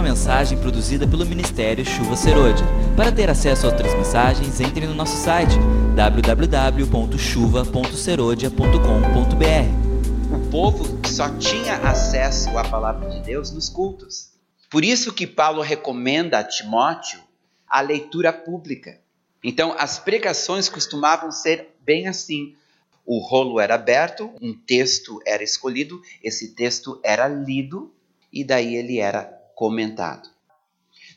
uma mensagem produzida pelo Ministério Chuva Serodia. Para ter acesso a outras mensagens, entre no nosso site www.chuva.serodia.com.br. O povo só tinha acesso à palavra de Deus nos cultos. Por isso que Paulo recomenda a Timóteo a leitura pública. Então, as pregações costumavam ser bem assim. O rolo era aberto, um texto era escolhido, esse texto era lido e daí ele era comentado.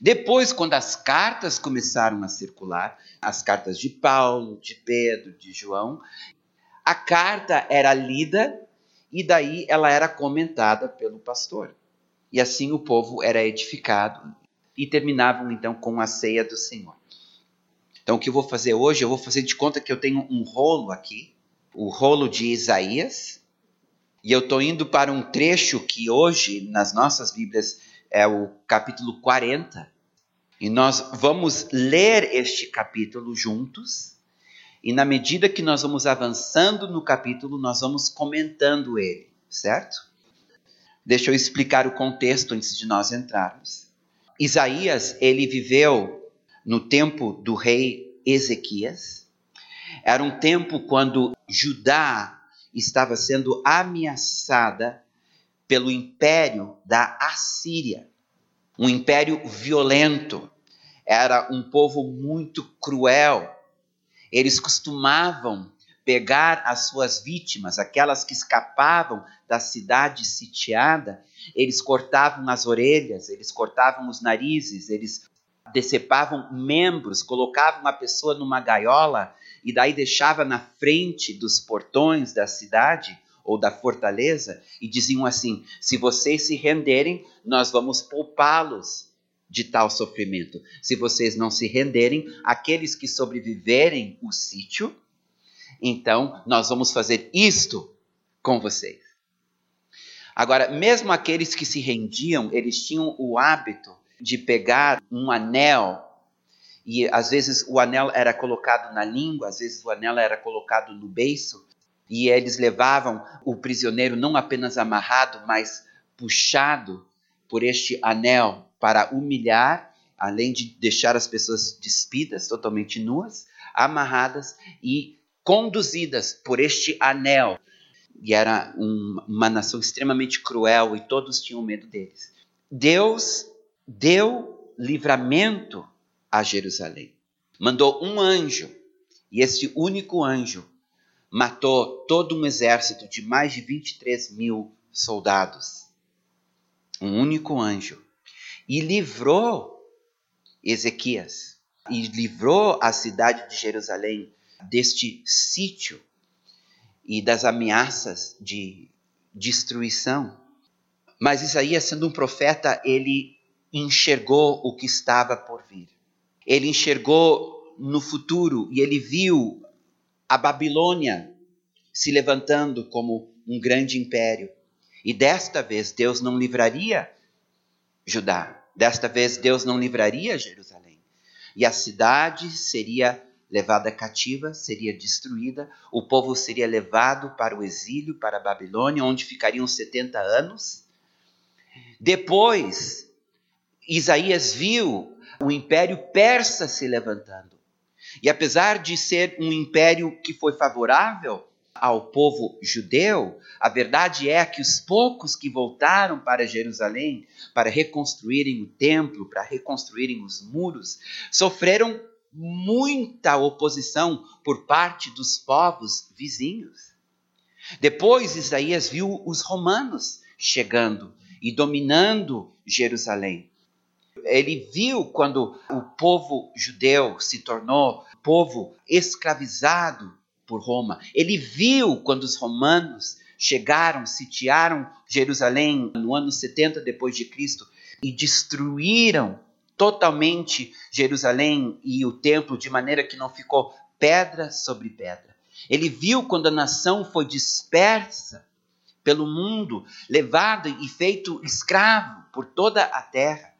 Depois, quando as cartas começaram a circular, as cartas de Paulo, de Pedro, de João, a carta era lida e daí ela era comentada pelo pastor. E assim o povo era edificado e terminavam então com a ceia do Senhor. Então o que eu vou fazer hoje, eu vou fazer de conta que eu tenho um rolo aqui, o rolo de Isaías, e eu estou indo para um trecho que hoje, nas nossas Bíblias, é o capítulo 40. E nós vamos ler este capítulo juntos. E na medida que nós vamos avançando no capítulo, nós vamos comentando ele, certo? Deixa eu explicar o contexto antes de nós entrarmos. Isaías, ele viveu no tempo do rei Ezequias. Era um tempo quando Judá estava sendo ameaçada pelo império da Assíria, um império violento. Era um povo muito cruel. Eles costumavam pegar as suas vítimas, aquelas que escapavam da cidade sitiada, eles cortavam as orelhas, eles cortavam os narizes, eles decepavam membros, colocavam a pessoa numa gaiola e daí deixava na frente dos portões da cidade ou da fortaleza e diziam assim: se vocês se renderem, nós vamos poupá-los de tal sofrimento. Se vocês não se renderem, aqueles que sobreviverem o sítio, então nós vamos fazer isto com vocês. Agora, mesmo aqueles que se rendiam, eles tinham o hábito de pegar um anel e às vezes o anel era colocado na língua, às vezes o anel era colocado no beiço, e eles levavam o prisioneiro não apenas amarrado, mas puxado por este anel para humilhar, além de deixar as pessoas despidas, totalmente nuas, amarradas e conduzidas por este anel. E era um, uma nação extremamente cruel e todos tinham medo deles. Deus deu livramento a Jerusalém. Mandou um anjo, e esse único anjo matou todo um exército de mais de 23 mil soldados. Um único anjo. E livrou Ezequias, e livrou a cidade de Jerusalém deste sítio e das ameaças de destruição. Mas Isaías, sendo um profeta, ele enxergou o que estava por vir. Ele enxergou no futuro e ele viu a Babilônia se levantando como um grande império. E desta vez Deus não livraria Judá. Desta vez Deus não livraria Jerusalém. E a cidade seria levada cativa, seria destruída, o povo seria levado para o exílio, para a Babilônia, onde ficariam 70 anos. Depois, Isaías viu o império persa se levantando. E apesar de ser um império que foi favorável ao povo judeu, a verdade é que os poucos que voltaram para Jerusalém para reconstruírem o templo, para reconstruírem os muros, sofreram muita oposição por parte dos povos vizinhos. Depois Isaías viu os romanos chegando e dominando Jerusalém ele viu quando o povo judeu se tornou povo escravizado por Roma. Ele viu quando os romanos chegaram, sitiaram Jerusalém no ano 70 depois de Cristo e destruíram totalmente Jerusalém e o templo de maneira que não ficou pedra sobre pedra. Ele viu quando a nação foi dispersa pelo mundo, levado e feito escravo por toda a terra.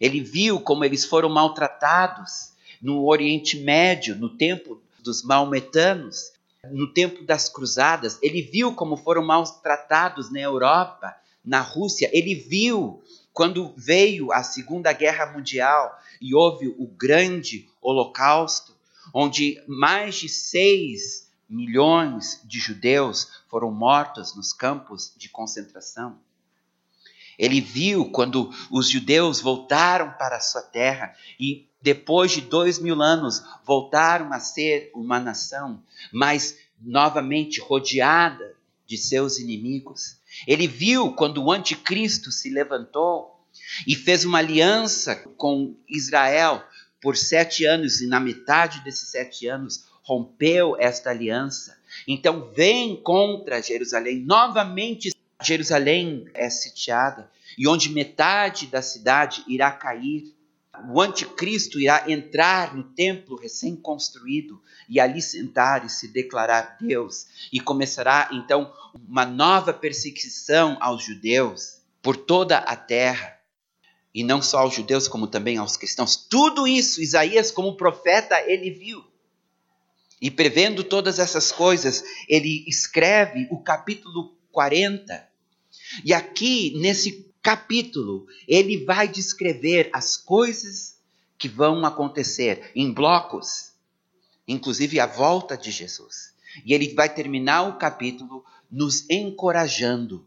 Ele viu como eles foram maltratados no Oriente Médio, no tempo dos maometanos, no tempo das cruzadas. Ele viu como foram maltratados na Europa, na Rússia. Ele viu quando veio a Segunda Guerra Mundial e houve o grande Holocausto, onde mais de 6 milhões de judeus foram mortos nos campos de concentração. Ele viu quando os judeus voltaram para a sua terra e, depois de dois mil anos, voltaram a ser uma nação, mas novamente rodeada de seus inimigos. Ele viu quando o anticristo se levantou e fez uma aliança com Israel por sete anos, e na metade desses sete anos rompeu esta aliança. Então vem contra Jerusalém novamente Jerusalém é sitiada e onde metade da cidade irá cair. O anticristo irá entrar no templo recém-construído e ali sentar e se declarar Deus. E começará então uma nova perseguição aos judeus por toda a terra. E não só aos judeus, como também aos cristãos. Tudo isso, Isaías, como profeta, ele viu. E prevendo todas essas coisas, ele escreve o capítulo 40 e aqui, nesse capítulo, ele vai descrever as coisas que vão acontecer em blocos, inclusive a volta de Jesus. E ele vai terminar o capítulo nos encorajando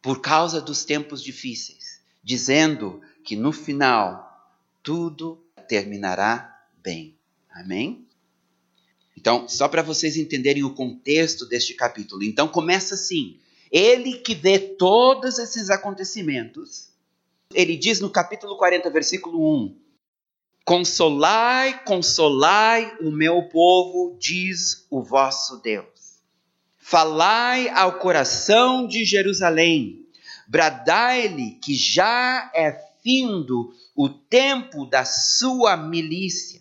por causa dos tempos difíceis, dizendo que no final tudo terminará bem. Amém? Então, só para vocês entenderem o contexto deste capítulo. Então, começa assim: ele que vê todos esses acontecimentos, ele diz no capítulo 40, versículo 1: Consolai, consolai o meu povo, diz o vosso Deus. Falai ao coração de Jerusalém, bradai-lhe que já é findo o tempo da sua milícia,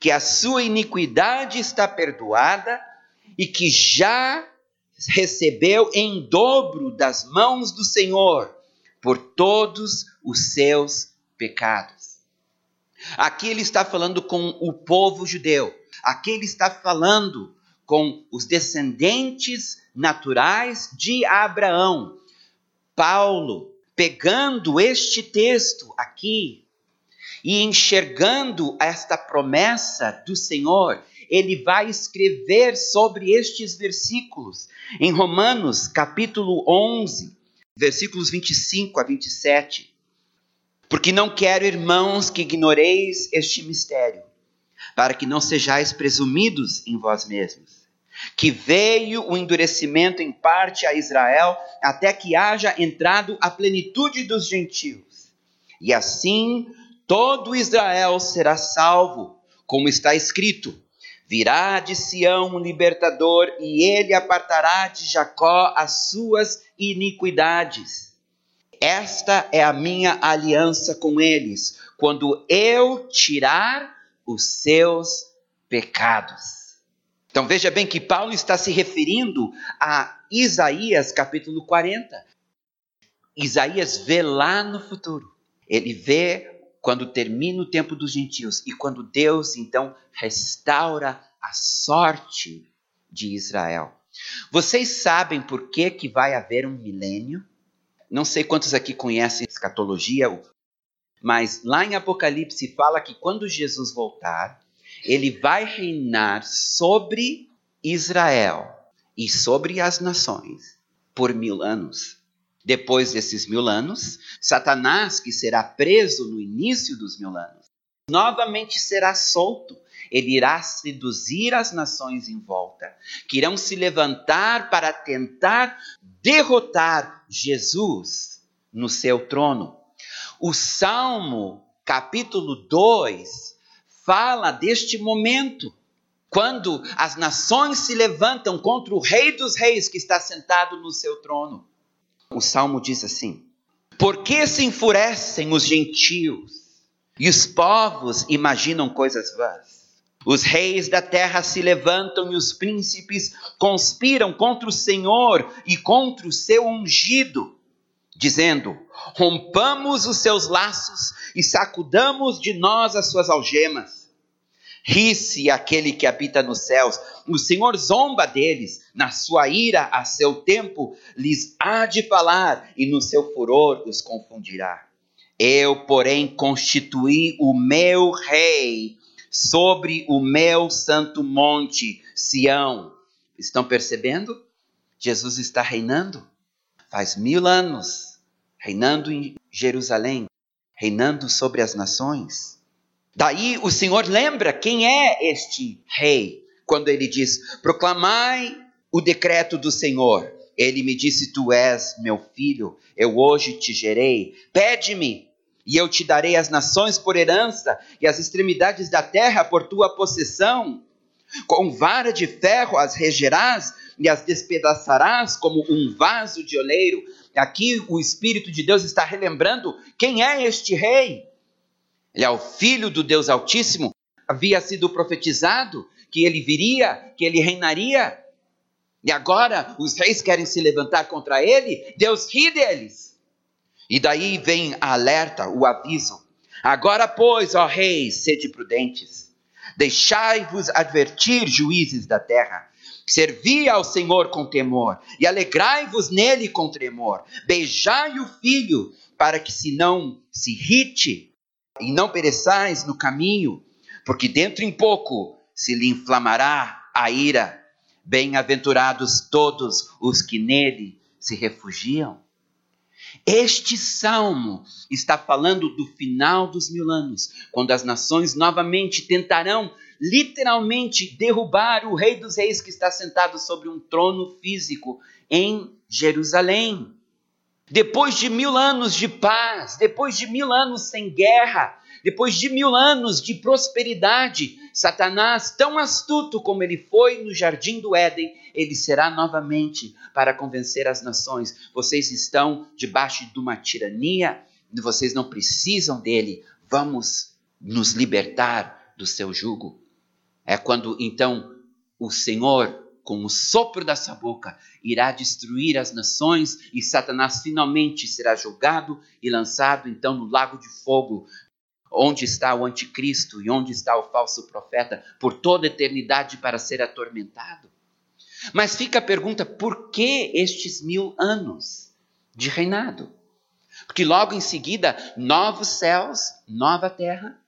que a sua iniquidade está perdoada e que já recebeu em dobro das mãos do Senhor por todos os seus pecados. Aqui ele está falando com o povo judeu. Aqui ele está falando com os descendentes naturais de Abraão. Paulo, pegando este texto aqui e enxergando esta promessa do Senhor, ele vai escrever sobre estes versículos. Em Romanos, capítulo 11, versículos 25 a 27. Porque não quero, irmãos, que ignoreis este mistério, para que não sejais presumidos em vós mesmos, que veio o endurecimento em parte a Israel, até que haja entrado a plenitude dos gentios. E assim todo Israel será salvo, como está escrito: Virá de Sião um libertador, e ele apartará de Jacó as suas iniquidades. Esta é a minha aliança com eles, quando eu tirar os seus pecados. Então veja bem que Paulo está se referindo a Isaías capítulo 40. Isaías vê lá no futuro. Ele vê quando termina o tempo dos gentios e quando Deus então restaura a sorte de Israel. Vocês sabem por que, que vai haver um milênio? Não sei quantos aqui conhecem escatologia, mas lá em Apocalipse fala que quando Jesus voltar, ele vai reinar sobre Israel e sobre as nações por mil anos. Depois desses mil anos, Satanás, que será preso no início dos mil anos, novamente será solto. Ele irá seduzir as nações em volta, que irão se levantar para tentar derrotar Jesus no seu trono. O Salmo, capítulo 2, fala deste momento quando as nações se levantam contra o Rei dos Reis que está sentado no seu trono. O salmo diz assim: Por que se enfurecem os gentios e os povos imaginam coisas vãs? Os reis da terra se levantam e os príncipes conspiram contra o Senhor e contra o seu ungido, dizendo: Rompamos os seus laços e sacudamos de nós as suas algemas. Ri-se aquele que habita nos céus, o Senhor zomba deles, na sua ira a seu tempo lhes há de falar, e no seu furor os confundirá. Eu, porém, constituí o meu rei sobre o meu santo monte, Sião. Estão percebendo? Jesus está reinando. Faz mil anos, reinando em Jerusalém, reinando sobre as nações. Daí o Senhor lembra quem é este rei, quando ele diz: Proclamai o decreto do Senhor. Ele me disse: Tu és meu filho, eu hoje te gerei. Pede-me, e eu te darei as nações por herança, e as extremidades da terra por tua possessão. Com vara de ferro as regerás e as despedaçarás como um vaso de oleiro. Aqui o Espírito de Deus está relembrando quem é este rei. Ele é o filho do Deus Altíssimo. Havia sido profetizado que ele viria, que ele reinaria. E agora os reis querem se levantar contra ele. Deus ri deles. E daí vem a alerta, o aviso. Agora, pois, ó reis, sede prudentes. Deixai-vos advertir, juízes da terra. Servi ao Senhor com temor e alegrai-vos nele com tremor. Beijai o filho, para que se não se irrite e não pereçais no caminho, porque dentro em pouco se lhe inflamará a ira. Bem-aventurados todos os que nele se refugiam. Este salmo está falando do final dos mil anos, quando as nações novamente tentarão literalmente derrubar o Rei dos Reis que está sentado sobre um trono físico em Jerusalém. Depois de mil anos de paz, depois de mil anos sem guerra, depois de mil anos de prosperidade, Satanás, tão astuto como ele foi no jardim do Éden, ele será novamente para convencer as nações: vocês estão debaixo de uma tirania, vocês não precisam dele, vamos nos libertar do seu jugo. É quando então o Senhor, com o sopro da sua boca, irá destruir as nações e Satanás finalmente será julgado e lançado então no lago de fogo, onde está o anticristo e onde está o falso profeta por toda a eternidade para ser atormentado. Mas fica a pergunta: por que estes mil anos de reinado? Porque logo em seguida, novos céus, nova terra,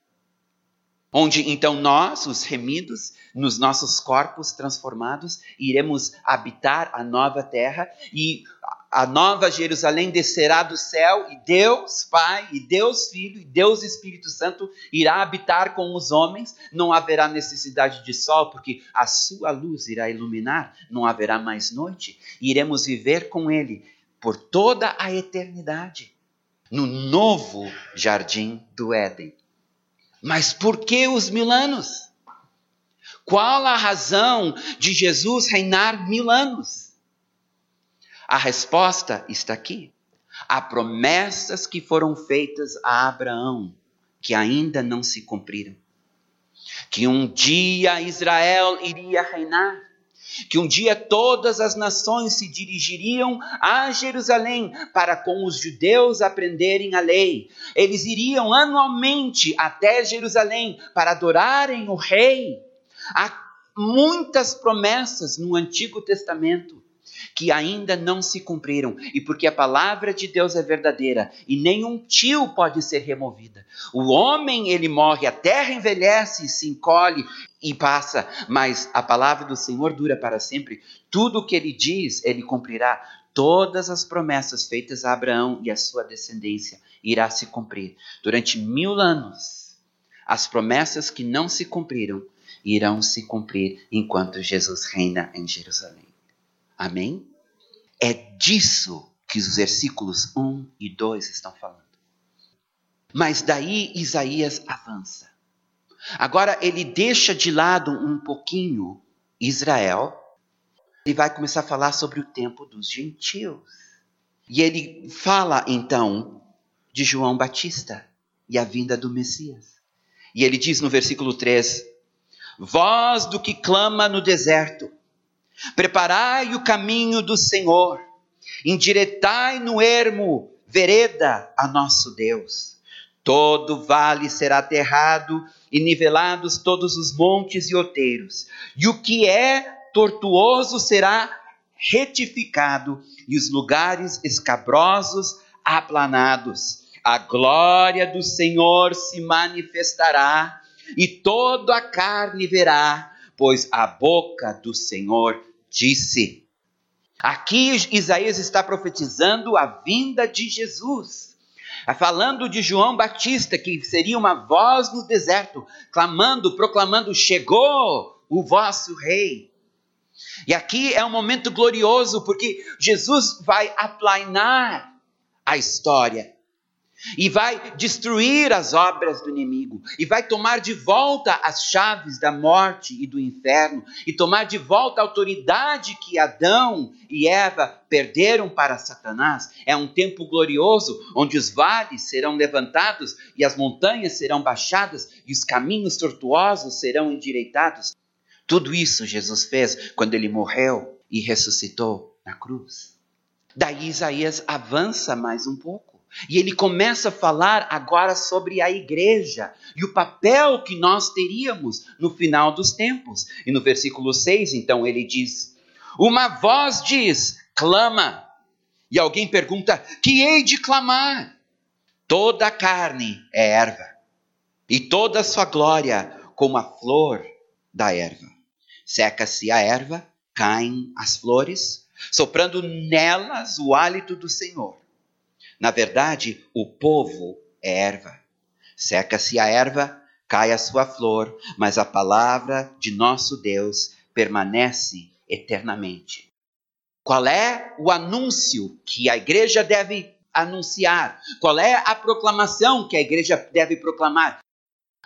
onde então nós, os remidos, nos nossos corpos transformados, iremos habitar a nova terra e a nova Jerusalém descerá do céu e Deus Pai, e Deus Filho, e Deus Espírito Santo irá habitar com os homens. Não haverá necessidade de sol, porque a sua luz irá iluminar, não haverá mais noite. Iremos viver com Ele por toda a eternidade, no novo jardim do Éden. Mas por que os mil anos? Qual a razão de Jesus reinar mil anos? A resposta está aqui. Há promessas que foram feitas a Abraão que ainda não se cumpriram. Que um dia Israel iria reinar que um dia todas as nações se dirigiriam a Jerusalém para com os judeus aprenderem a lei. Eles iriam anualmente até Jerusalém para adorarem o rei. Há muitas promessas no Antigo Testamento que ainda não se cumpriram, e porque a palavra de Deus é verdadeira e nenhum tio pode ser removida. O homem, ele morre, a terra envelhece, se encolhe e passa, mas a palavra do Senhor dura para sempre. Tudo o que ele diz, ele cumprirá. Todas as promessas feitas a Abraão e a sua descendência irá se cumprir. Durante mil anos, as promessas que não se cumpriram irão se cumprir enquanto Jesus reina em Jerusalém. Amém? É disso que os versículos 1 e 2 estão falando. Mas daí Isaías avança. Agora ele deixa de lado um pouquinho Israel e vai começar a falar sobre o tempo dos gentios. E ele fala então de João Batista e a vinda do Messias. E ele diz no versículo 3: Voz do que clama no deserto, Preparai o caminho do Senhor, endireitai no ermo vereda a nosso Deus. Todo vale será aterrado e nivelados todos os montes e outeiros, e o que é tortuoso será retificado, e os lugares escabrosos aplanados. a glória do Senhor se manifestará e toda a carne verá, pois a boca do Senhor disse. Aqui Isaías está profetizando a vinda de Jesus. Falando de João Batista, que seria uma voz no deserto, clamando, proclamando: Chegou o vosso rei. E aqui é um momento glorioso, porque Jesus vai aplainar a história e vai destruir as obras do inimigo, e vai tomar de volta as chaves da morte e do inferno, e tomar de volta a autoridade que Adão e Eva perderam para Satanás. É um tempo glorioso onde os vales serão levantados e as montanhas serão baixadas e os caminhos tortuosos serão endireitados. Tudo isso Jesus fez quando ele morreu e ressuscitou na cruz. Daí Isaías avança mais um pouco e ele começa a falar agora sobre a igreja e o papel que nós teríamos no final dos tempos. E no versículo 6, então, ele diz: Uma voz diz, clama. E alguém pergunta: Que hei de clamar? Toda a carne é erva, e toda a sua glória como a flor da erva. Seca-se a erva, caem as flores, soprando nelas o hálito do Senhor na verdade, o povo é erva. Seca-se a erva, cai a sua flor, mas a palavra de nosso Deus permanece eternamente. Qual é o anúncio que a igreja deve anunciar? Qual é a proclamação que a igreja deve proclamar?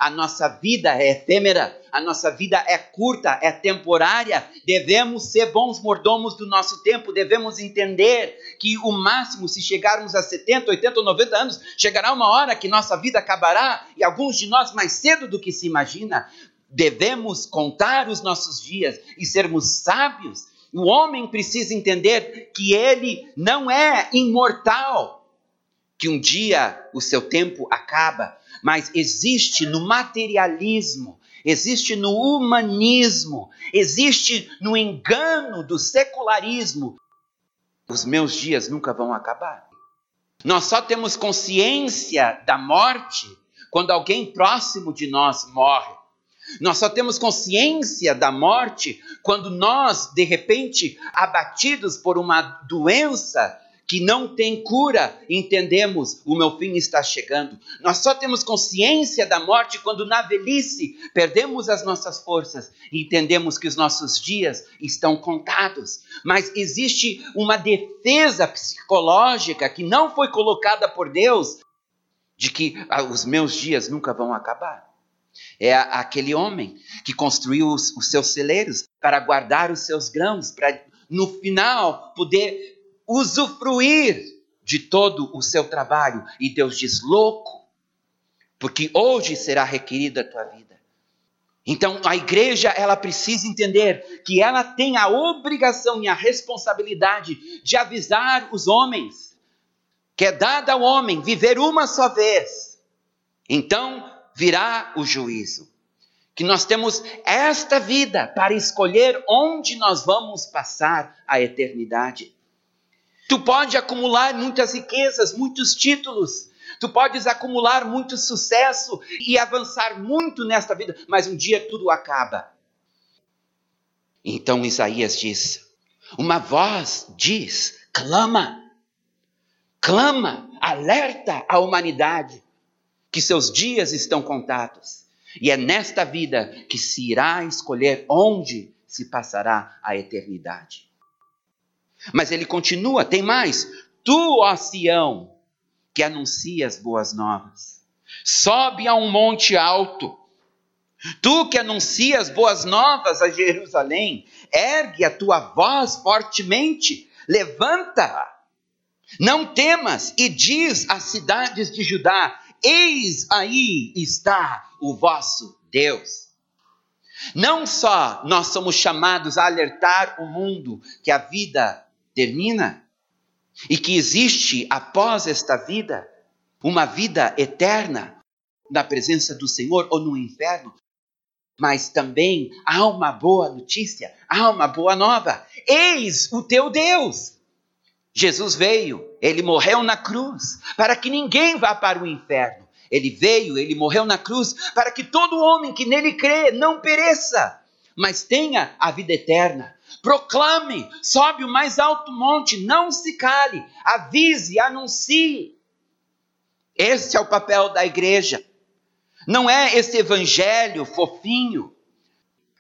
A nossa vida é efêmera, a nossa vida é curta, é temporária. Devemos ser bons mordomos do nosso tempo, devemos entender que o máximo, se chegarmos a 70, 80 ou 90 anos, chegará uma hora que nossa vida acabará e alguns de nós mais cedo do que se imagina. Devemos contar os nossos dias e sermos sábios. O homem precisa entender que ele não é imortal, que um dia o seu tempo acaba mas existe no materialismo, existe no humanismo, existe no engano do secularismo. Os meus dias nunca vão acabar. Nós só temos consciência da morte quando alguém próximo de nós morre. Nós só temos consciência da morte quando nós, de repente, abatidos por uma doença, que não tem cura, entendemos, o meu fim está chegando. Nós só temos consciência da morte quando na velhice perdemos as nossas forças e entendemos que os nossos dias estão contados. Mas existe uma defesa psicológica que não foi colocada por Deus de que ah, os meus dias nunca vão acabar. É aquele homem que construiu os, os seus celeiros para guardar os seus grãos, para no final poder usufruir de todo o seu trabalho. E Deus diz: louco, porque hoje será requerida a tua vida. Então a igreja ela precisa entender que ela tem a obrigação e a responsabilidade de avisar os homens que é dada ao homem viver uma só vez. Então virá o juízo. Que nós temos esta vida para escolher onde nós vamos passar a eternidade. Tu pode acumular muitas riquezas, muitos títulos, tu podes acumular muito sucesso e avançar muito nesta vida, mas um dia tudo acaba. Então Isaías diz: uma voz diz, clama, clama, alerta a humanidade que seus dias estão contados. E é nesta vida que se irá escolher onde se passará a eternidade. Mas ele continua, tem mais. Tu, ó Sião, que anuncias boas novas, sobe a um monte alto. Tu que anuncias boas novas a Jerusalém, ergue a tua voz fortemente, levanta, não temas, e diz às cidades de Judá: Eis aí está o vosso Deus. Não só nós somos chamados a alertar o mundo que a vida termina e que existe após esta vida uma vida eterna na presença do Senhor ou no inferno. Mas também há uma boa notícia, há uma boa nova. Eis o teu Deus. Jesus veio, ele morreu na cruz, para que ninguém vá para o inferno. Ele veio, ele morreu na cruz, para que todo homem que nele crê não pereça, mas tenha a vida eterna. Proclame, sobe o mais alto monte, não se cale, avise, anuncie. Esse é o papel da igreja. Não é esse evangelho fofinho.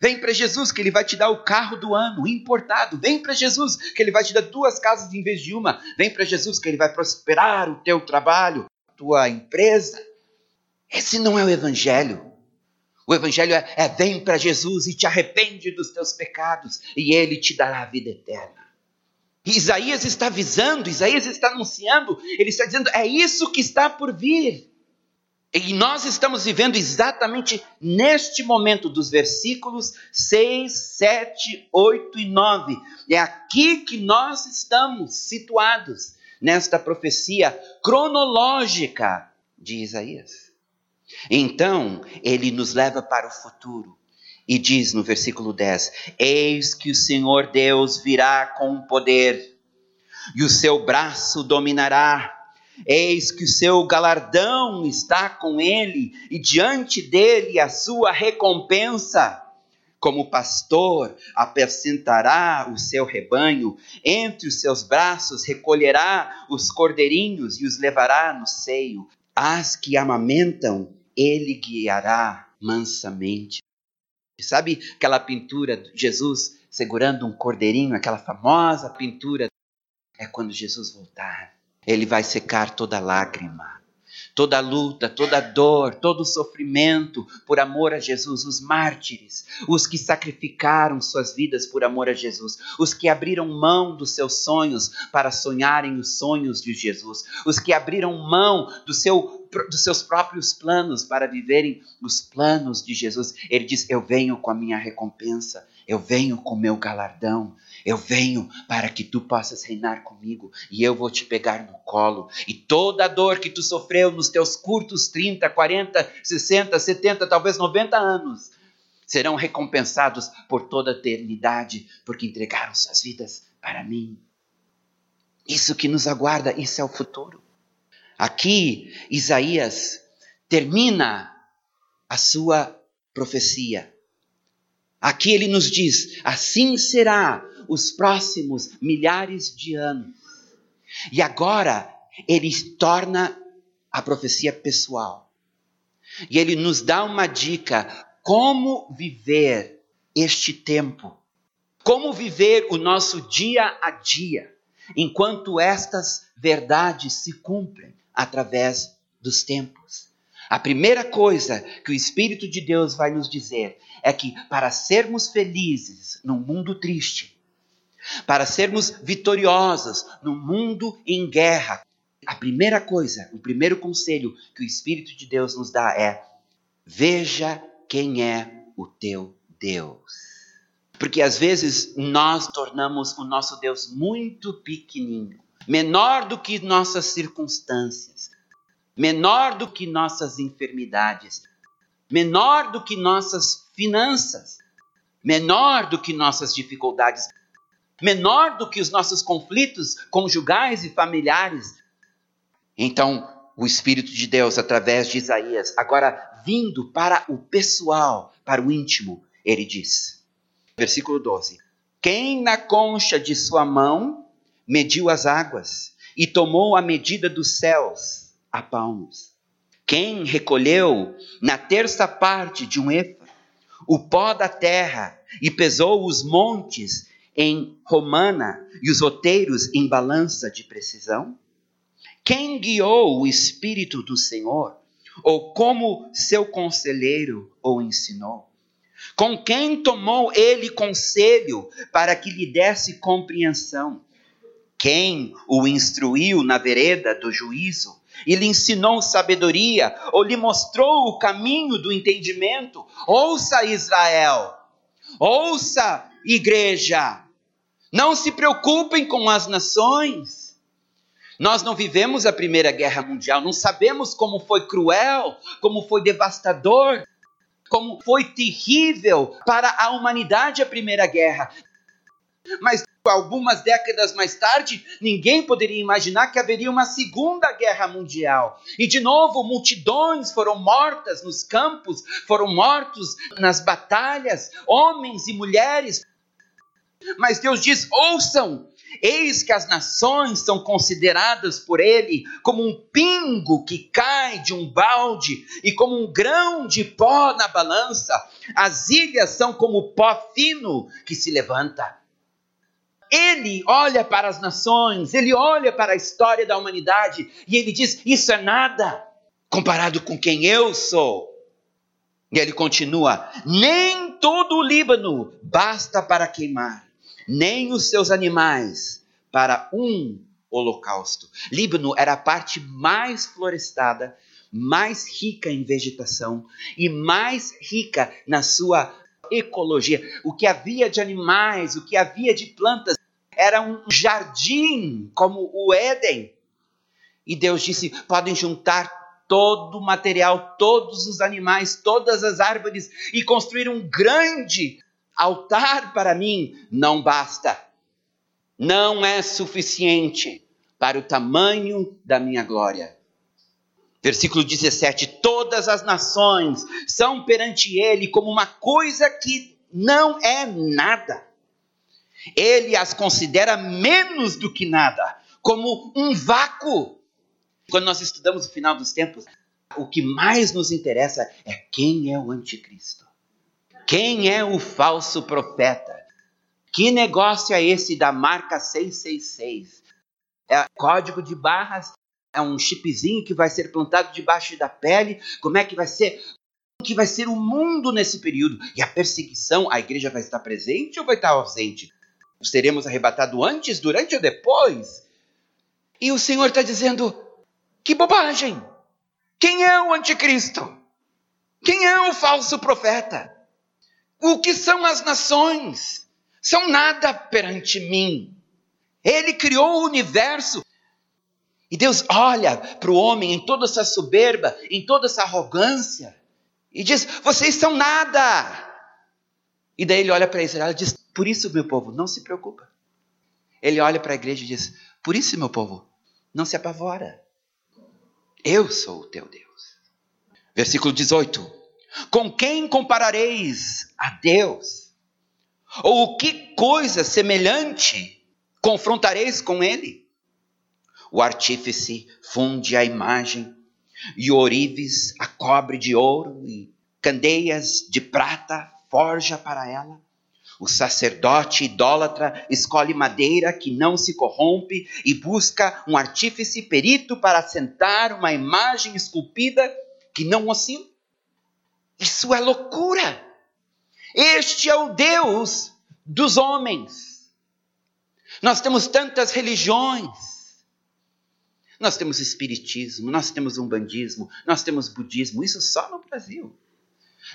Vem para Jesus que ele vai te dar o carro do ano, importado. Vem para Jesus que ele vai te dar duas casas em vez de uma. Vem para Jesus que ele vai prosperar o teu trabalho, a tua empresa. Esse não é o evangelho. O evangelho é, é vem para Jesus e te arrepende dos teus pecados e ele te dará a vida eterna. Isaías está avisando, Isaías está anunciando, ele está dizendo: é isso que está por vir. E nós estamos vivendo exatamente neste momento dos versículos 6, 7, 8 e 9. É aqui que nós estamos situados, nesta profecia cronológica de Isaías. Então, ele nos leva para o futuro e diz no versículo 10: Eis que o Senhor Deus virá com poder, e o seu braço dominará Eis que o seu galardão está com ele, e diante dele a sua recompensa. Como pastor, apacentará o seu rebanho, entre os seus braços recolherá os cordeirinhos e os levará no seio. As que amamentam, ele guiará mansamente. Sabe aquela pintura de Jesus segurando um cordeirinho, aquela famosa pintura? É quando Jesus voltar ele vai secar toda lágrima, toda luta, toda dor, todo sofrimento por amor a Jesus, os mártires, os que sacrificaram suas vidas por amor a Jesus, os que abriram mão dos seus sonhos para sonharem os sonhos de Jesus, os que abriram mão do seu, dos seus próprios planos para viverem os planos de Jesus. Ele diz: Eu venho com a minha recompensa, eu venho com o meu galardão, eu venho para que tu possas reinar comigo e eu vou te pegar no colo. E toda a dor que tu sofreu nos teus curtos 30, 40, 60, 70, talvez 90 anos serão recompensados por toda a eternidade, porque entregaram suas vidas para mim. Isso que nos aguarda, isso é o futuro. Aqui, Isaías termina a sua profecia. Aqui ele nos diz: assim será os próximos milhares de anos. E agora ele torna a profecia pessoal. E ele nos dá uma dica como viver este tempo. Como viver o nosso dia a dia, enquanto estas verdades se cumprem através dos tempos. A primeira coisa que o Espírito de Deus vai nos dizer é que para sermos felizes num mundo triste, para sermos vitoriosos no mundo em guerra. A primeira coisa, o primeiro conselho que o Espírito de Deus nos dá é: veja quem é o teu Deus. Porque às vezes nós tornamos o nosso Deus muito pequenino, menor do que nossas circunstâncias, menor do que nossas enfermidades, menor do que nossas finanças, menor do que nossas dificuldades menor do que os nossos conflitos conjugais e familiares. Então, o Espírito de Deus, através de Isaías, agora vindo para o pessoal, para o íntimo, ele diz, versículo 12: Quem na concha de sua mão mediu as águas e tomou a medida dos céus a palmos? Quem recolheu na terça parte de um efa o pó da terra e pesou os montes em romana e os roteiros em balança de precisão? Quem guiou o Espírito do Senhor? Ou como seu conselheiro o ensinou? Com quem tomou ele conselho para que lhe desse compreensão? Quem o instruiu na vereda do juízo e lhe ensinou sabedoria ou lhe mostrou o caminho do entendimento? Ouça, Israel, ouça, igreja, não se preocupem com as nações. Nós não vivemos a Primeira Guerra Mundial, não sabemos como foi cruel, como foi devastador, como foi terrível para a humanidade a Primeira Guerra. Mas algumas décadas mais tarde, ninguém poderia imaginar que haveria uma segunda guerra mundial. E de novo, multidões foram mortas nos campos, foram mortos nas batalhas, homens e mulheres. Mas Deus diz: ouçam, Eis que as nações são consideradas por ele como um pingo que cai de um balde e como um grão de pó na balança. As ilhas são como pó fino que se levanta. Ele olha para as nações, ele olha para a história da humanidade e ele diz: Isso é nada comparado com quem eu sou. E ele continua: Nem todo o Líbano basta para queimar, nem os seus animais para um holocausto. Líbano era a parte mais florestada, mais rica em vegetação e mais rica na sua ecologia. O que havia de animais, o que havia de plantas, era um jardim como o Éden. E Deus disse: podem juntar todo o material, todos os animais, todas as árvores e construir um grande altar para mim. Não basta. Não é suficiente para o tamanho da minha glória. Versículo 17: Todas as nações são perante ele como uma coisa que não é nada ele as considera menos do que nada, como um vácuo. Quando nós estudamos o final dos tempos, o que mais nos interessa é quem é o anticristo. Quem é o falso profeta? Que negócio é esse da marca 666? É código de barras? É um chipzinho que vai ser plantado debaixo da pele? Como é que vai ser? que vai ser o mundo nesse período. E a perseguição, a igreja vai estar presente ou vai estar ausente? Seremos arrebatados antes, durante ou depois. E o Senhor está dizendo: que bobagem! Quem é o anticristo? Quem é o falso profeta? O que são as nações? São nada perante mim. Ele criou o universo. E Deus olha para o homem em toda essa soberba, em toda essa arrogância, e diz: Vocês são nada. E daí ele olha para Israel e diz: por isso, meu povo, não se preocupa. Ele olha para a igreja e diz: Por isso, meu povo, não se apavora. Eu sou o teu Deus. Versículo 18: Com quem comparareis a Deus? Ou que coisa semelhante confrontareis com ele? O artífice funde a imagem, e orives a cobre de ouro, e candeias de prata forja para ela. O sacerdote idólatra escolhe madeira que não se corrompe e busca um artífice perito para assentar uma imagem esculpida que não oscila. Isso é loucura. Este é o Deus dos homens. Nós temos tantas religiões. Nós temos espiritismo, nós temos umbandismo, nós temos budismo, isso só no Brasil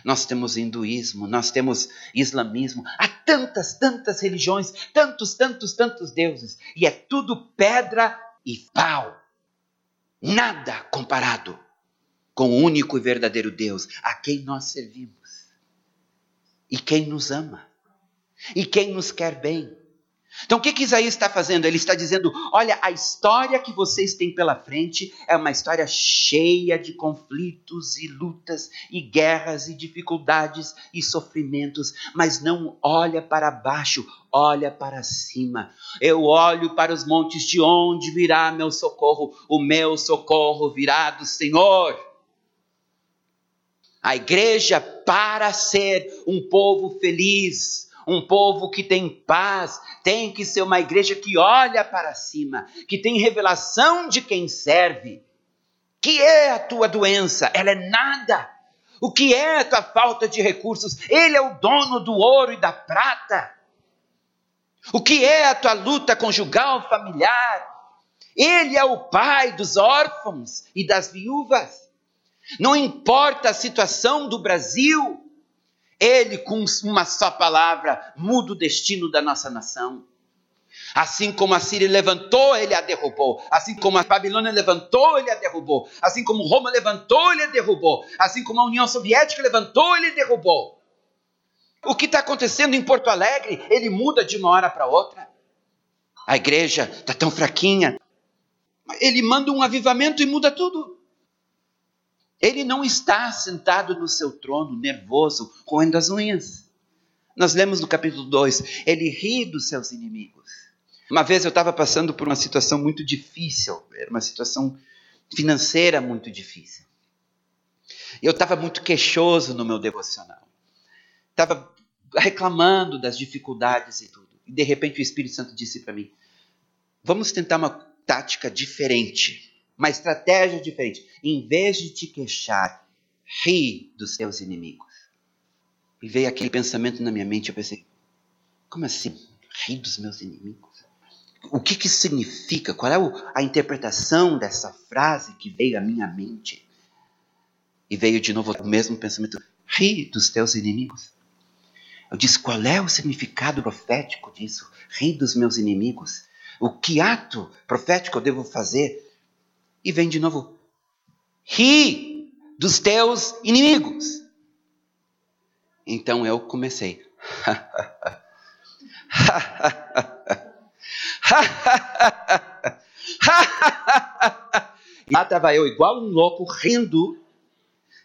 nós temos hinduísmo, nós temos islamismo, há tantas, tantas religiões, tantos, tantos, tantos deuses, e é tudo pedra e pau. Nada comparado com o único e verdadeiro Deus a quem nós servimos, e quem nos ama, e quem nos quer bem. Então, o que, que Isaías está fazendo? Ele está dizendo: olha, a história que vocês têm pela frente é uma história cheia de conflitos e lutas e guerras e dificuldades e sofrimentos, mas não olha para baixo, olha para cima. Eu olho para os montes, de onde virá meu socorro? O meu socorro virá do Senhor. A igreja, para ser um povo feliz, um povo que tem paz, tem que ser uma igreja que olha para cima, que tem revelação de quem serve. Que é a tua doença? Ela é nada. O que é a tua falta de recursos? Ele é o dono do ouro e da prata. O que é a tua luta conjugal, familiar? Ele é o pai dos órfãos e das viúvas. Não importa a situação do Brasil, ele, com uma só palavra, muda o destino da nossa nação. Assim como a Síria levantou, ele a derrubou. Assim como a Babilônia levantou, ele a derrubou. Assim como Roma levantou, ele a derrubou. Assim como a União Soviética levantou, ele derrubou. O que está acontecendo em Porto Alegre, ele muda de uma hora para outra. a igreja está tão fraquinha. Ele manda um avivamento e muda tudo. Ele não está sentado no seu trono, nervoso, roendo as unhas. Nós lemos no capítulo 2: ele ri dos seus inimigos. Uma vez eu estava passando por uma situação muito difícil, era uma situação financeira muito difícil. Eu estava muito queixoso no meu devocional. Estava reclamando das dificuldades e tudo. E de repente o Espírito Santo disse para mim: Vamos tentar uma tática diferente, uma estratégia diferente. Em vez de te queixar, ri dos seus inimigos. E veio aquele pensamento na minha mente. Eu pensei: Como assim? Ri dos meus inimigos? O que, que significa? Qual é a interpretação dessa frase que veio à minha mente? E veio de novo o mesmo pensamento: ri dos teus inimigos. Eu disse: qual é o significado profético disso? Ri dos meus inimigos. O que ato profético eu devo fazer? E vem de novo: ri dos teus inimigos. Então eu comecei. e lá estava eu, igual um louco, rindo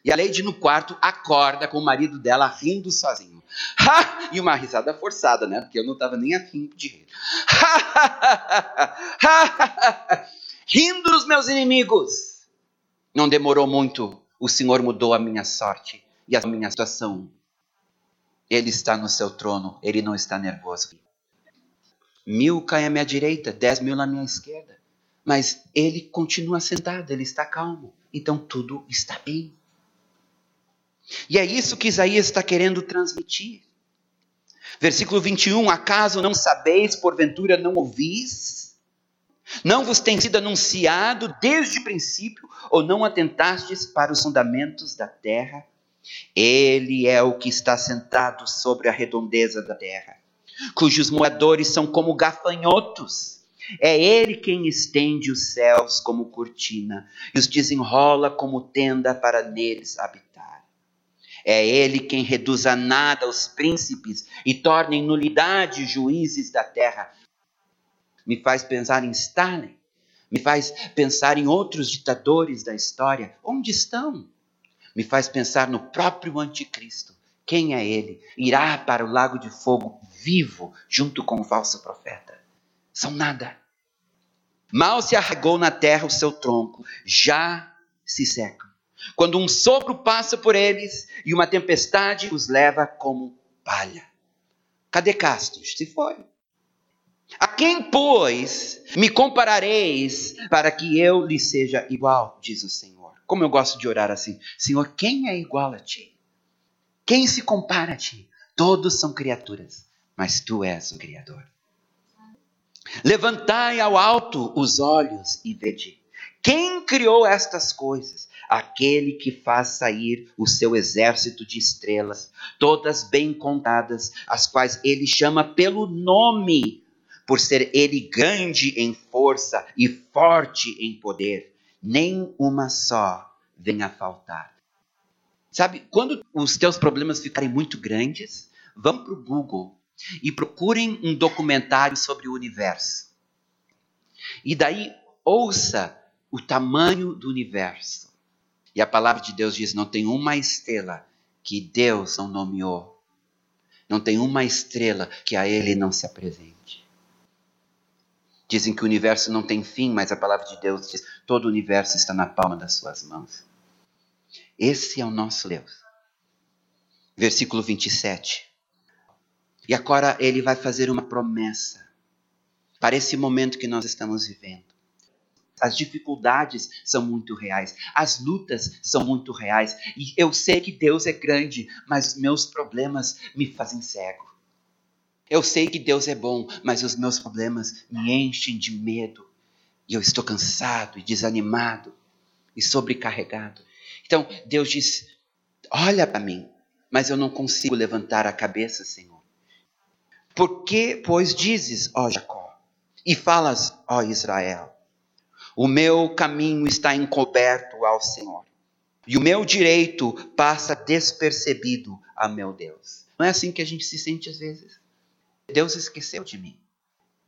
e a Lady no quarto acorda com o marido dela rindo sozinho. Ha! E uma risada forçada, né? Porque eu não estava nem afim de rir. Rindo dos meus inimigos. Não demorou muito. O Senhor mudou a minha sorte e a minha situação. Ele está no seu trono. Ele não está nervoso. Mil caem à minha direita, dez mil na minha esquerda. Mas ele continua sentado, ele está calmo. Então tudo está bem. E é isso que Isaías está querendo transmitir. Versículo 21: Acaso não sabeis, porventura não ouvis? Não vos tem sido anunciado desde o princípio, ou não atentastes para os fundamentos da terra? Ele é o que está sentado sobre a redondeza da terra, cujos moradores são como gafanhotos. É ele quem estende os céus como cortina e os desenrola como tenda para neles habitar. É ele quem reduz a nada os príncipes e torna em nulidade juízes da terra. Me faz pensar em Stalin, me faz pensar em outros ditadores da história. Onde estão? Me faz pensar no próprio anticristo. Quem é ele? Irá para o lago de fogo vivo junto com o falso profeta. São nada. Mal se arregou na terra o seu tronco, já se secam. Quando um sopro passa por eles e uma tempestade os leva como palha. Cadê Castos? Se foi. A quem, pois, me comparareis para que eu lhe seja igual, diz o Senhor. Como eu gosto de orar assim: Senhor, quem é igual a ti? Quem se compara a ti? Todos são criaturas, mas tu és o Criador. Levantai ao alto os olhos e vede. Quem criou estas coisas? aquele que faz sair o seu exército de estrelas, todas bem contadas, as quais ele chama pelo nome, por ser ele grande em força e forte em poder, nem uma só venha a faltar. Sabe, quando os teus problemas ficarem muito grandes, vão para o Google e procurem um documentário sobre o universo. E daí ouça o tamanho do universo. E a palavra de Deus diz: não tem uma estrela que Deus não nomeou. Não tem uma estrela que a Ele não se apresente. Dizem que o universo não tem fim, mas a palavra de Deus diz: todo o universo está na palma das Suas mãos. Esse é o nosso Deus. Versículo 27. E agora ele vai fazer uma promessa para esse momento que nós estamos vivendo. As dificuldades são muito reais, as lutas são muito reais. E eu sei que Deus é grande, mas meus problemas me fazem cego. Eu sei que Deus é bom, mas os meus problemas me enchem de medo. E eu estou cansado e desanimado e sobrecarregado. Então Deus diz: Olha para mim, mas eu não consigo levantar a cabeça, Senhor. Por que, pois, dizes, ó Jacó, e falas, ó Israel? O meu caminho está encoberto ao Senhor. E o meu direito passa despercebido a meu Deus. Não é assim que a gente se sente às vezes? Deus esqueceu de mim.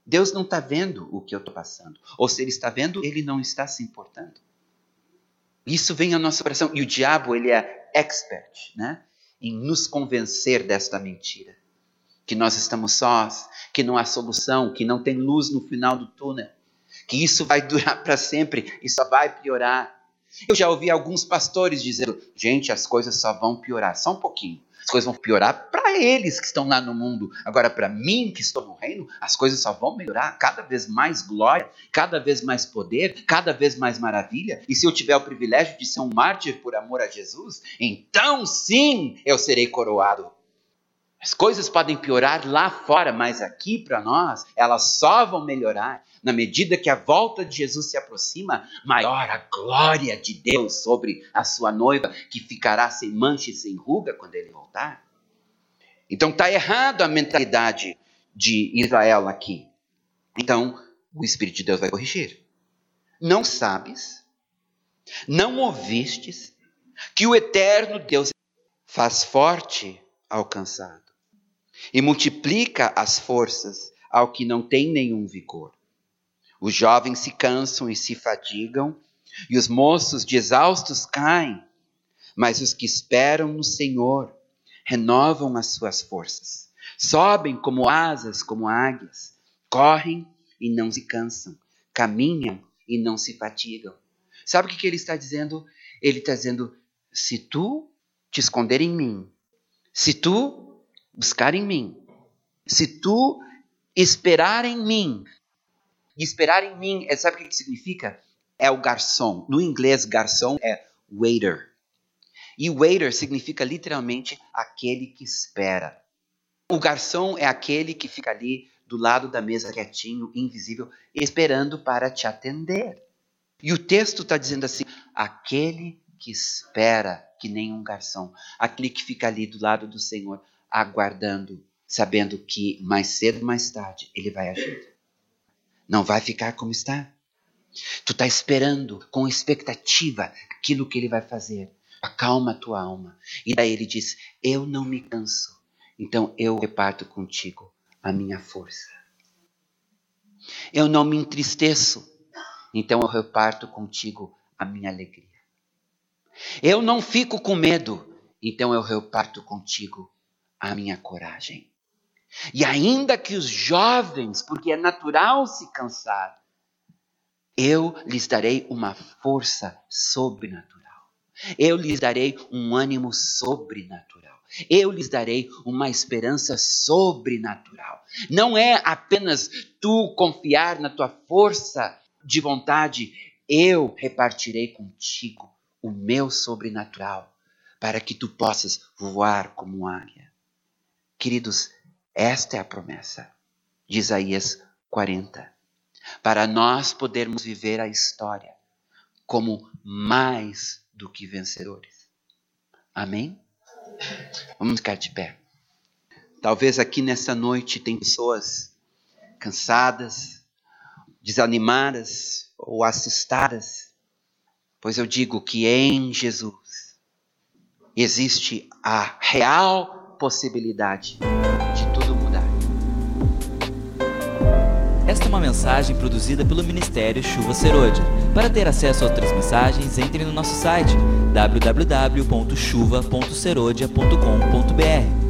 Deus não está vendo o que eu estou passando. Ou se Ele está vendo, Ele não está se importando. Isso vem ao nosso coração. E o diabo, ele é expert né? em nos convencer desta mentira. Que nós estamos sós, que não há solução, que não tem luz no final do túnel. Que isso vai durar para sempre e só vai piorar. Eu já ouvi alguns pastores dizendo: gente, as coisas só vão piorar. Só um pouquinho as coisas vão piorar para eles que estão lá no mundo. Agora, para mim que estou no reino, as coisas só vão melhorar. Cada vez mais glória, cada vez mais poder, cada vez mais maravilha. E se eu tiver o privilégio de ser um mártir por amor a Jesus, então sim eu serei coroado. As coisas podem piorar lá fora, mas aqui para nós, elas só vão melhorar na medida que a volta de Jesus se aproxima, maior a glória de Deus sobre a sua noiva, que ficará sem mancha e sem ruga quando ele voltar. Então está errado a mentalidade de Israel aqui. Então o Espírito de Deus vai corrigir. Não sabes, não ouvistes, que o eterno Deus faz forte ao cansado e multiplica as forças ao que não tem nenhum vigor. Os jovens se cansam e se fadigam, e os moços de exaustos caem. Mas os que esperam no Senhor renovam as suas forças. Sobem como asas, como águias. Correm e não se cansam. Caminham e não se fatigam. Sabe o que ele está dizendo? Ele está dizendo: se tu te esconder em mim, se tu buscar em mim, se tu esperar em mim, e esperar em mim, é, sabe o que significa? É o garçom. No inglês, garçom é waiter. E waiter significa literalmente aquele que espera. O garçom é aquele que fica ali do lado da mesa quietinho, invisível, esperando para te atender. E o texto está dizendo assim: aquele que espera, que nem um garçom, aquele que fica ali do lado do Senhor, aguardando, sabendo que mais cedo ou mais tarde ele vai agir. Não vai ficar como está. Tu está esperando com expectativa aquilo que ele vai fazer. Acalma a tua alma. E daí ele diz: Eu não me canso, então eu reparto contigo a minha força. Eu não me entristeço, então eu reparto contigo a minha alegria. Eu não fico com medo, então eu reparto contigo a minha coragem. E ainda que os jovens, porque é natural se cansar, eu lhes darei uma força sobrenatural. Eu lhes darei um ânimo sobrenatural. Eu lhes darei uma esperança sobrenatural. Não é apenas tu confiar na tua força de vontade, eu repartirei contigo o meu sobrenatural para que tu possas voar como águia. Queridos, esta é a promessa de Isaías 40. Para nós podermos viver a história como mais do que vencedores. Amém? Vamos ficar de pé. Talvez aqui nessa noite tem pessoas cansadas, desanimadas ou assustadas, pois eu digo que em Jesus existe a real possibilidade Esta é uma mensagem produzida pelo Ministério Chuva Serôdia. Para ter acesso a outras mensagens, entre no nosso site www.chuva.serodia.com.br